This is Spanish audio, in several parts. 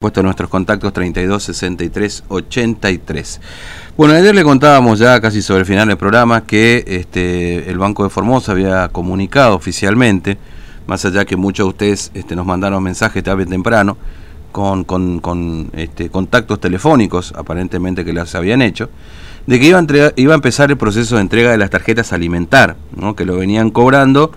puesto nuestros contactos 32 63 83. Bueno, ayer le contábamos ya casi sobre el final del programa que este, el Banco de Formosa había comunicado oficialmente, más allá que muchos de ustedes este, nos mandaron mensajes tarde temprano, con, con, este, contactos telefónicos aparentemente que las habían hecho, de que iba a, iba a empezar el proceso de entrega de las tarjetas alimentar, ¿no? que lo venían cobrando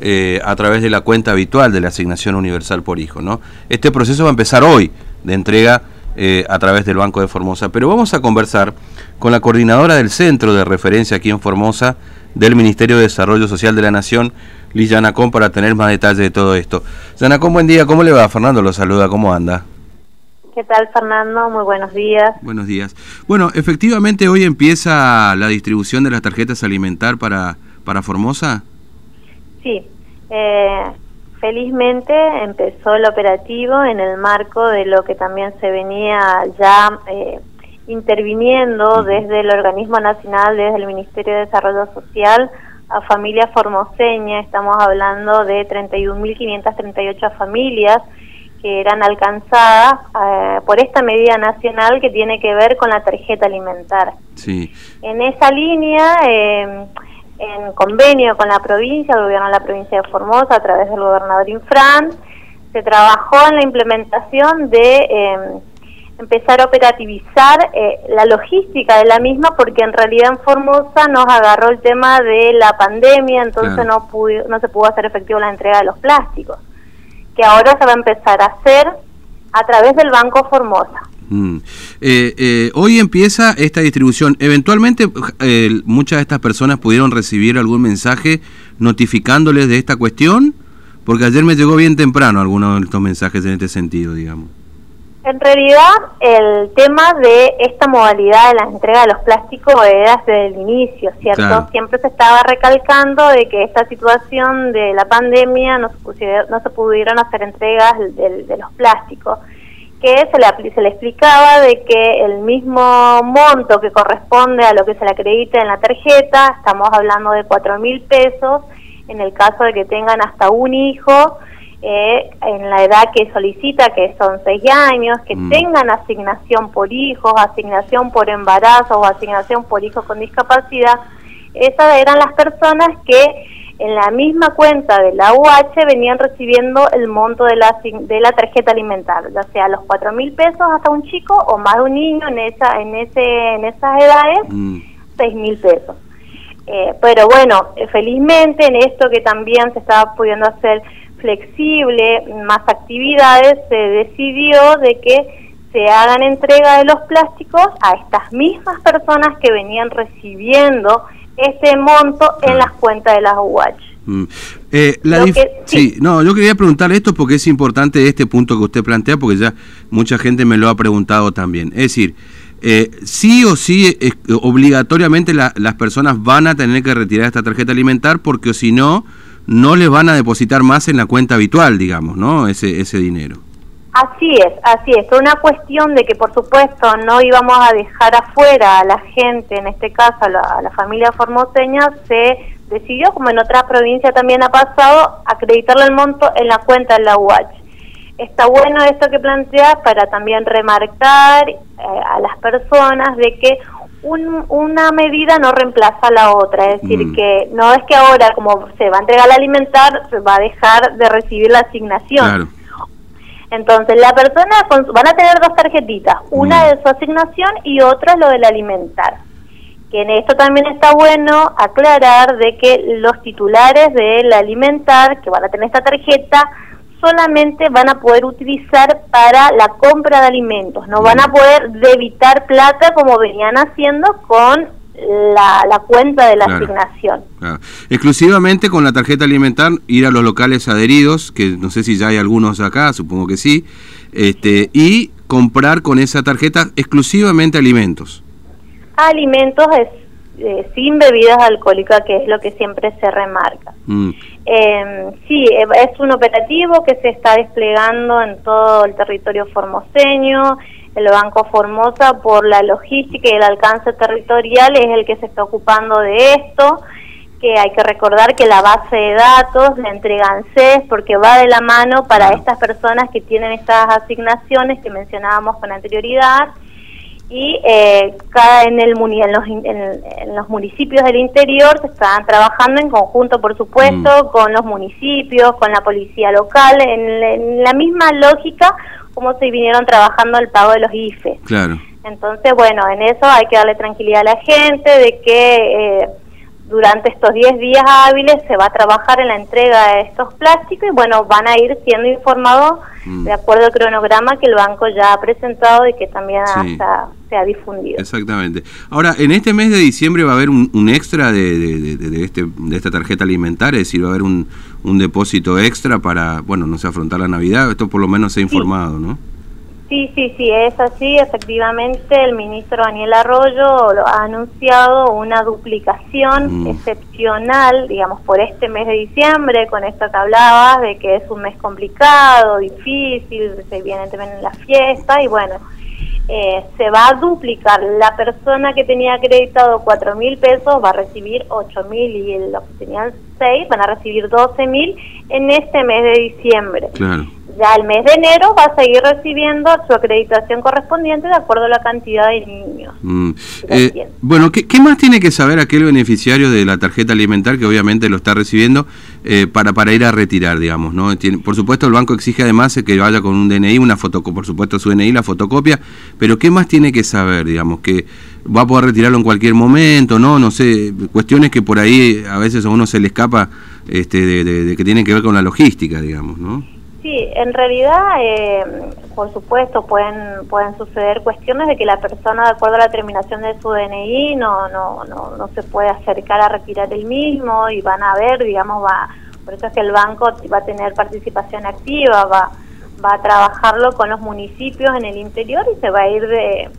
eh, a través de la cuenta habitual de la asignación universal por hijo. ¿no? Este proceso va a empezar hoy de entrega eh, a través del Banco de Formosa, pero vamos a conversar con la coordinadora del centro de referencia aquí en Formosa del Ministerio de Desarrollo Social de la Nación, Liz Yanacón, para tener más detalles de todo esto. Yanacón, buen día, ¿cómo le va? Fernando lo saluda, ¿cómo anda? ¿Qué tal, Fernando? Muy buenos días. Buenos días. Bueno, efectivamente hoy empieza la distribución de las tarjetas alimentar para, para Formosa. Sí, eh, felizmente empezó el operativo en el marco de lo que también se venía ya eh, interviniendo desde el organismo nacional, desde el Ministerio de Desarrollo Social a familias formoseñas, estamos hablando de 31.538 familias que eran alcanzadas eh, por esta medida nacional que tiene que ver con la tarjeta alimentar. Sí. En esa línea, eh, en convenio con la provincia, el gobierno de la provincia de Formosa, a través del gobernador Infran, se trabajó en la implementación de em, empezar a operativizar eh, la logística de la misma, porque en realidad en Formosa nos agarró el tema de la pandemia, entonces no, no se pudo hacer efectivo la entrega de los plásticos, que ahora se va a empezar a hacer a través del Banco Formosa. Mm. Eh, eh, hoy empieza esta distribución. Eventualmente eh, muchas de estas personas pudieron recibir algún mensaje notificándoles de esta cuestión, porque ayer me llegó bien temprano algunos de estos mensajes en este sentido, digamos. En realidad, el tema de esta modalidad de la entrega de los plásticos era desde el inicio, ¿cierto? Siempre se estaba recalcando de que esta situación de la pandemia no se, no se pudieron hacer entregas de los plásticos que se le, se le explicaba de que el mismo monto que corresponde a lo que se le acredita en la tarjeta, estamos hablando de cuatro mil pesos, en el caso de que tengan hasta un hijo, eh, en la edad que solicita, que son seis años, que mm. tengan asignación por hijos, asignación por embarazo o asignación por hijos con discapacidad, esas eran las personas que en la misma cuenta de la UH venían recibiendo el monto de la, de la tarjeta alimentaria, ya sea los cuatro mil pesos hasta un chico o más de un niño en esa en ese en esas edades mm. seis mil pesos. Eh, pero bueno, eh, felizmente en esto que también se estaba pudiendo hacer flexible, más actividades, se decidió de que se hagan entrega de los plásticos a estas mismas personas que venían recibiendo ese monto en ah. las cuentas de las UH. Mm. Eh, sí. no, yo quería preguntar esto porque es importante este punto que usted plantea, porque ya mucha gente me lo ha preguntado también. Es decir, eh, sí o sí, obligatoriamente las personas van a tener que retirar esta tarjeta alimentar porque si no, no les van a depositar más en la cuenta habitual, digamos, ¿no? Ese, ese dinero. Así es, así es. Una cuestión de que, por supuesto, no íbamos a dejar afuera a la gente, en este caso a la, familia formoseña, se decidió, como en otra provincia también ha pasado, acreditarle el monto en la cuenta de la UH. Está bueno esto que planteas para también remarcar eh, a las personas de que una medida no reemplaza a la otra, es decir, mm. que no es que ahora como se va a entregar al alimentar, se va a dejar de recibir la asignación. Claro entonces, la persona van a tener dos tarjetitas, una mm. de su asignación y otra lo del alimentar. Que en esto también está bueno aclarar de que los titulares del alimentar que van a tener esta tarjeta solamente van a poder utilizar para la compra de alimentos, no van a mm. poder debitar plata como venían haciendo con la, la cuenta de la asignación. Exclusivamente con la tarjeta alimentar, ir a los locales adheridos, que no sé si ya hay algunos acá, supongo que sí, este, y comprar con esa tarjeta exclusivamente alimentos. Alimentos es, eh, sin bebidas alcohólicas, que es lo que siempre se remarca. Mm. Em, sí, eh, es un operativo que se está desplegando en todo el territorio formoseño el Banco Formosa por la logística y el alcance territorial es el que se está ocupando de esto, que hay que recordar que la base de datos la entregan CES porque va de la mano para estas personas que tienen estas asignaciones que mencionábamos con anterioridad y eh, cada en, el, en los, en, los municipios del interior se están trabajando en conjunto, por supuesto, mm. con los municipios, con la policía local, en, la misma lógica como se vinieron trabajando el pago de los IFE. Claro. Entonces, bueno, en eso hay que darle tranquilidad a la gente de que eh, durante estos 10 días hábiles se va a trabajar en la entrega de estos plásticos y bueno, van a ir siendo informados mm. de acuerdo al cronograma que el banco ya ha presentado y que también hasta se ha difundido. Exactamente. Ahora, en este mes de diciembre va a haber un, extra de, de, este, de esta tarjeta alimentaria, es decir, va a haber un, un depósito extra para, bueno, no sé, afrontar la Navidad, esto por lo menos se ha informado, ¿no? Sí, sí, sí, es así. Efectivamente, el ministro Daniel Arroyo lo ha anunciado una duplicación mm. excepcional, digamos, por este mes de diciembre, con esto que hablabas, de que es un mes complicado, difícil, se viene también la fiesta y bueno, eh, se va a duplicar. La persona que tenía acreditado cuatro mil pesos va a recibir ocho mil y los que tenían seis van a recibir doce mil en este mes de diciembre. Claro ya el mes de enero va a seguir recibiendo su acreditación correspondiente de acuerdo a la cantidad de niños. Mm. Eh, bueno, ¿qué, más tiene que saber aquel beneficiario de la tarjeta alimentar que obviamente lo está recibiendo eh, para, para ir a retirar, digamos? no Tiene, Por supuesto, el banco exige además que vaya con un DNI, una fotocopia, por supuesto su DNI, la fotocopia, pero ¿qué más tiene que saber, digamos? Que va a poder retirarlo en cualquier momento, ¿no? No sé, cuestiones que por ahí a veces a uno se le escapa este, de que tienen que ver con la logística, digamos, ¿no? Sí, en realidad, eh, por supuesto, pueden pueden suceder cuestiones de que la persona, de acuerdo a la terminación de su DNI, no no no, no se puede acercar a retirar el mismo y van a ver, digamos, va por eso es que el banco va a tener participación activa, va va a trabajarlo con los municipios en el interior y se va a ir de,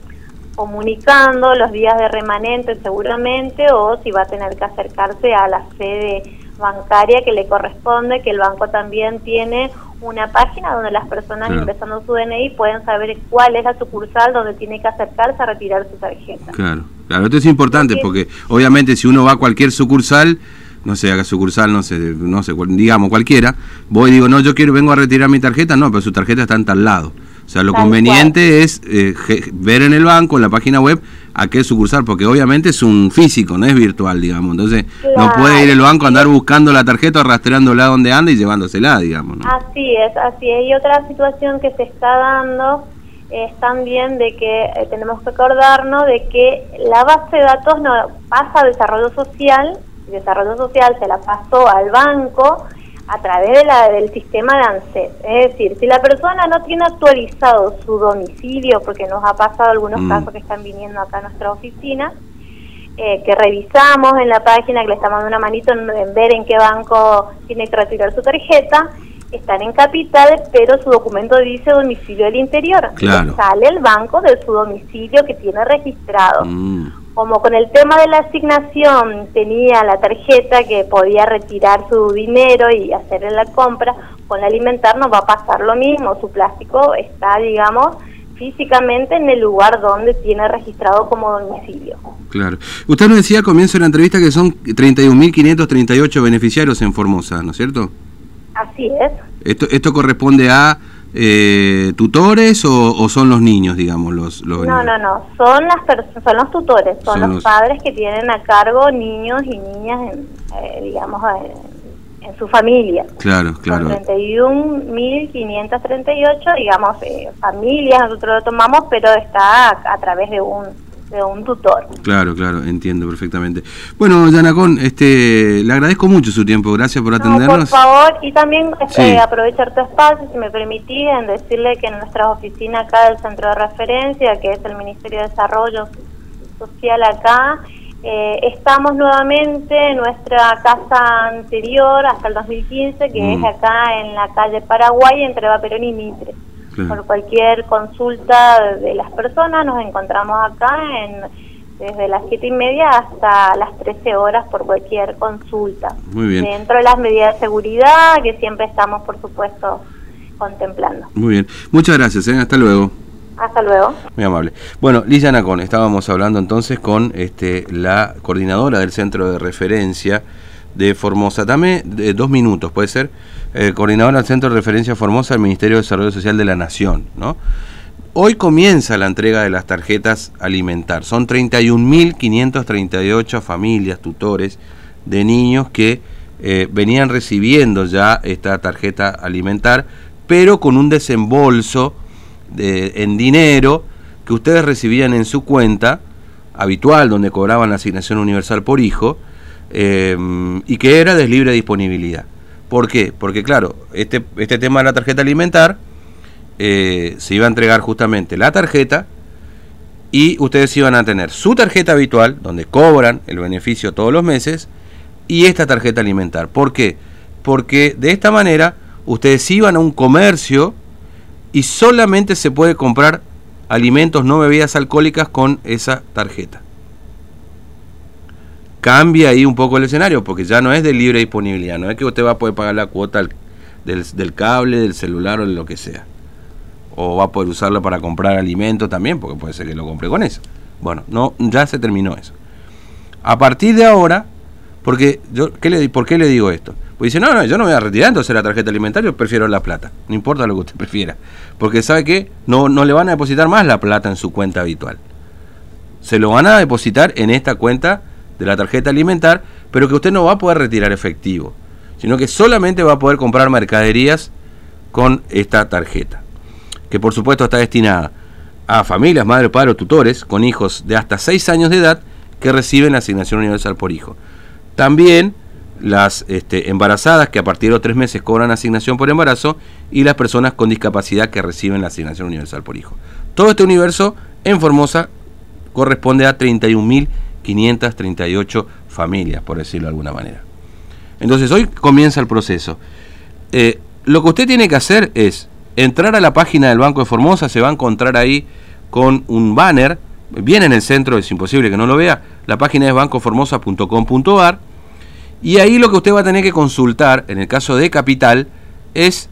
comunicando los días de remanente seguramente o si va a tener que acercarse a la sede bancaria que le corresponde, que el banco también tiene una página donde las personas ingresando su DNI pueden saber cuál es la sucursal donde tiene que acercarse a retirar su tarjeta. Claro, claro, esto es importante porque obviamente si uno va a cualquier sucursal, no sé, haga sucursal, no sé, no sé, digamos cualquiera, voy y digo, no, yo quiero, vengo a retirar mi tarjeta, no, pero su tarjeta está en tal lado. O sea, lo conveniente es eh, ver en el banco, en la página web, a qué sucursal, porque obviamente es un físico, no es virtual, digamos. Entonces, no puede ir el banco a andar buscando la tarjeta, rastreándola donde anda y llevándosela, digamos. Así es, así es. Y otra situación que se está dando es también de que eh, tenemos que acordarnos de que la base de datos no pasa a desarrollo social, desarrollo social se la pasó al banco a través de la, del sistema de ANSES. Es decir, si la persona no tiene actualizado su domicilio, porque nos ha pasado algunos mm. casos que están viniendo acá a nuestra oficina, eh, que revisamos en la página, que le estamos dando una manito en, ver en qué banco tiene que retirar su tarjeta, están en capital, pero su documento dice domicilio del interior. Sale el banco de su domicilio que tiene registrado. Mm como con el tema de la asignación tenía la tarjeta que podía retirar su dinero y hacerle la compra, con alimentar no va a pasar lo mismo, su plástico está, digamos, físicamente en el lugar donde tiene registrado como domicilio. Claro. Usted nos decía al comienzo de la entrevista que son 31.538 beneficiarios en Formosa, ¿no es cierto? Así es. Esto, esto corresponde a eh, tutores o, son los niños, digamos, los, los No, no, no, son las son los tutores, son, los, padres que tienen a cargo niños y niñas, en, eh, digamos, en, su familia. Claro, claro. 31.538, digamos, eh, familias, nosotros lo tomamos, pero está a través de un de un tutor. Claro, claro, entiendo perfectamente. Bueno, Yanacón, este, le agradezco mucho su tiempo, gracias por atendernos. por favor, y también este, aprovechar tu espacio, si me permitís, en decirle que en nuestra oficina acá del centro de referencia, que es el Ministerio de Desarrollo Social acá, eh, estamos nuevamente en nuestra casa anterior hasta el 2015, que es mm. acá en la calle Paraguay, entre Vaperón y Mitre. Por cualquier consulta de las personas nos encontramos acá en desde las siete y media hasta las 13 horas por cualquier consulta. Muy bien. Dentro de las medidas de seguridad que siempre estamos, por supuesto, contemplando. Muy bien. Muchas gracias. ¿eh? Hasta luego. Hasta luego. Muy amable. Bueno, Lilla Nacón, estábamos hablando entonces con este, la coordinadora del centro de referencia de Formosa. Dame dos minutos, puede ser. Eh, coordinador del Centro de Referencia Formosa del Ministerio de Desarrollo Social de la Nación. ¿no? Hoy comienza la entrega de las tarjetas alimentar. Son 31.538 familias, tutores de niños que eh, venían recibiendo ya esta tarjeta alimentar, pero con un desembolso de, en dinero que ustedes recibían en su cuenta habitual, donde cobraban la asignación universal por hijo, eh, y que era de libre disponibilidad. ¿Por qué? Porque claro, este, este tema de la tarjeta alimentar eh, se iba a entregar justamente la tarjeta y ustedes iban a tener su tarjeta habitual, donde cobran el beneficio todos los meses, y esta tarjeta alimentar. ¿Por qué? Porque de esta manera ustedes iban a un comercio y solamente se puede comprar alimentos no bebidas alcohólicas con esa tarjeta cambia ahí un poco el escenario, porque ya no es de libre disponibilidad, no es que usted va a poder pagar la cuota del, cable, del celular o de lo que sea. O va a poder usarlo para comprar alimentos también, porque puede ser que lo compre con eso. Bueno, no, ya se terminó eso. A partir de ahora, porque yo, ¿qué le, ¿por qué le digo esto? Pues dice, no, no, yo no voy a retirar entonces la tarjeta alimentaria, prefiero la plata. No importa lo que usted prefiera. Porque sabe que no, no le van a depositar más la plata en su cuenta habitual. Se lo van a depositar en esta cuenta de la tarjeta alimentar, pero que usted no va a poder retirar efectivo, sino que solamente va a poder comprar mercaderías con esta tarjeta, que por supuesto está destinada a familias, madre, padre o tutores con hijos de hasta 6 años de edad que reciben la asignación universal por hijo. También las este, embarazadas que a partir de los tres meses cobran asignación por embarazo y las personas con discapacidad que reciben la asignación universal por hijo. Todo este universo en Formosa corresponde a 31.000 538 familias, por decirlo de alguna manera. Entonces hoy comienza el proceso. Eh, lo que usted tiene que hacer es entrar a la página del Banco de Formosa, se va a encontrar ahí con un banner, viene en el centro, es imposible que no lo vea, la página es bancoformosa.com.ar y ahí lo que usted va a tener que consultar, en el caso de Capital, es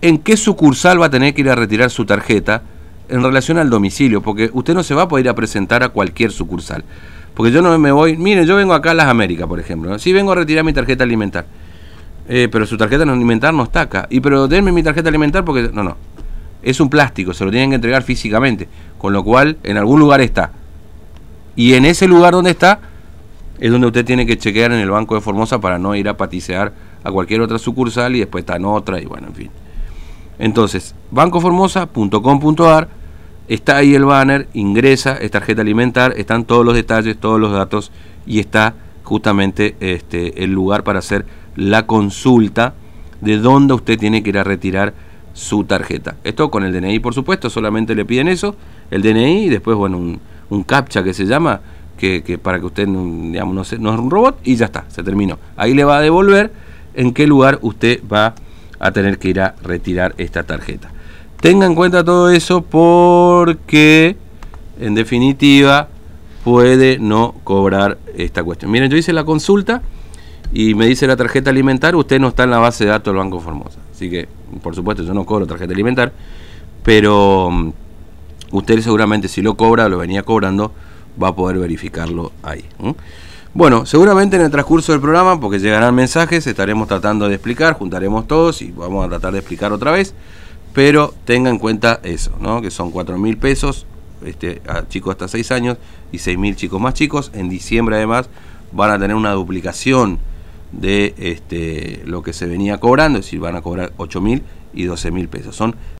en qué sucursal va a tener que ir a retirar su tarjeta en relación al domicilio, porque usted no se va a poder ir a presentar a cualquier sucursal. Porque yo no me voy, mire, yo vengo acá a las Américas, por ejemplo. ¿no? Sí vengo a retirar mi tarjeta alimentar. Eh, pero su tarjeta alimentar no está acá. Y pero denme mi tarjeta alimentar porque... No, no. Es un plástico, se lo tienen que entregar físicamente. Con lo cual, en algún lugar está. Y en ese lugar donde está, es donde usted tiene que chequear en el Banco de Formosa para no ir a patisear a cualquier otra sucursal y después está en otra y bueno, en fin. Entonces, bancoformosa.com.ar Está ahí el banner, ingresa, es tarjeta alimentar, están todos los detalles, todos los datos y está justamente este, el lugar para hacer la consulta de dónde usted tiene que ir a retirar su tarjeta. Esto con el DNI, por supuesto, solamente le piden eso, el DNI y después, bueno, un, un captcha que se llama, que, para que usted, digamos, no, no es un robot y ya está, se terminó. Ahí le va a devolver en qué lugar usted va a tener que ir a retirar esta tarjeta. Tenga en cuenta todo eso porque, en definitiva, puede no cobrar esta cuestión. Miren, yo hice la consulta y me dice la tarjeta alimentar, usted no está en la base de datos del Banco Formosa. Así que, por supuesto, yo no cobro tarjeta alimentar, pero mm, usted seguramente si lo cobra, lo venía cobrando, va a poder verificarlo ahí. Bueno, seguramente en el transcurso del programa, porque llegarán mensajes, estaremos tratando de explicar, juntaremos todos y vamos a tratar de explicar otra vez pero tenga en cuenta eso, ¿no? que son 4 mil pesos este, a chicos hasta 6 años y 6 mil chicos más chicos. En diciembre además van a tener una duplicación de este, lo que se venía cobrando, es decir, van a cobrar 8 mil y 12 mil pesos. Son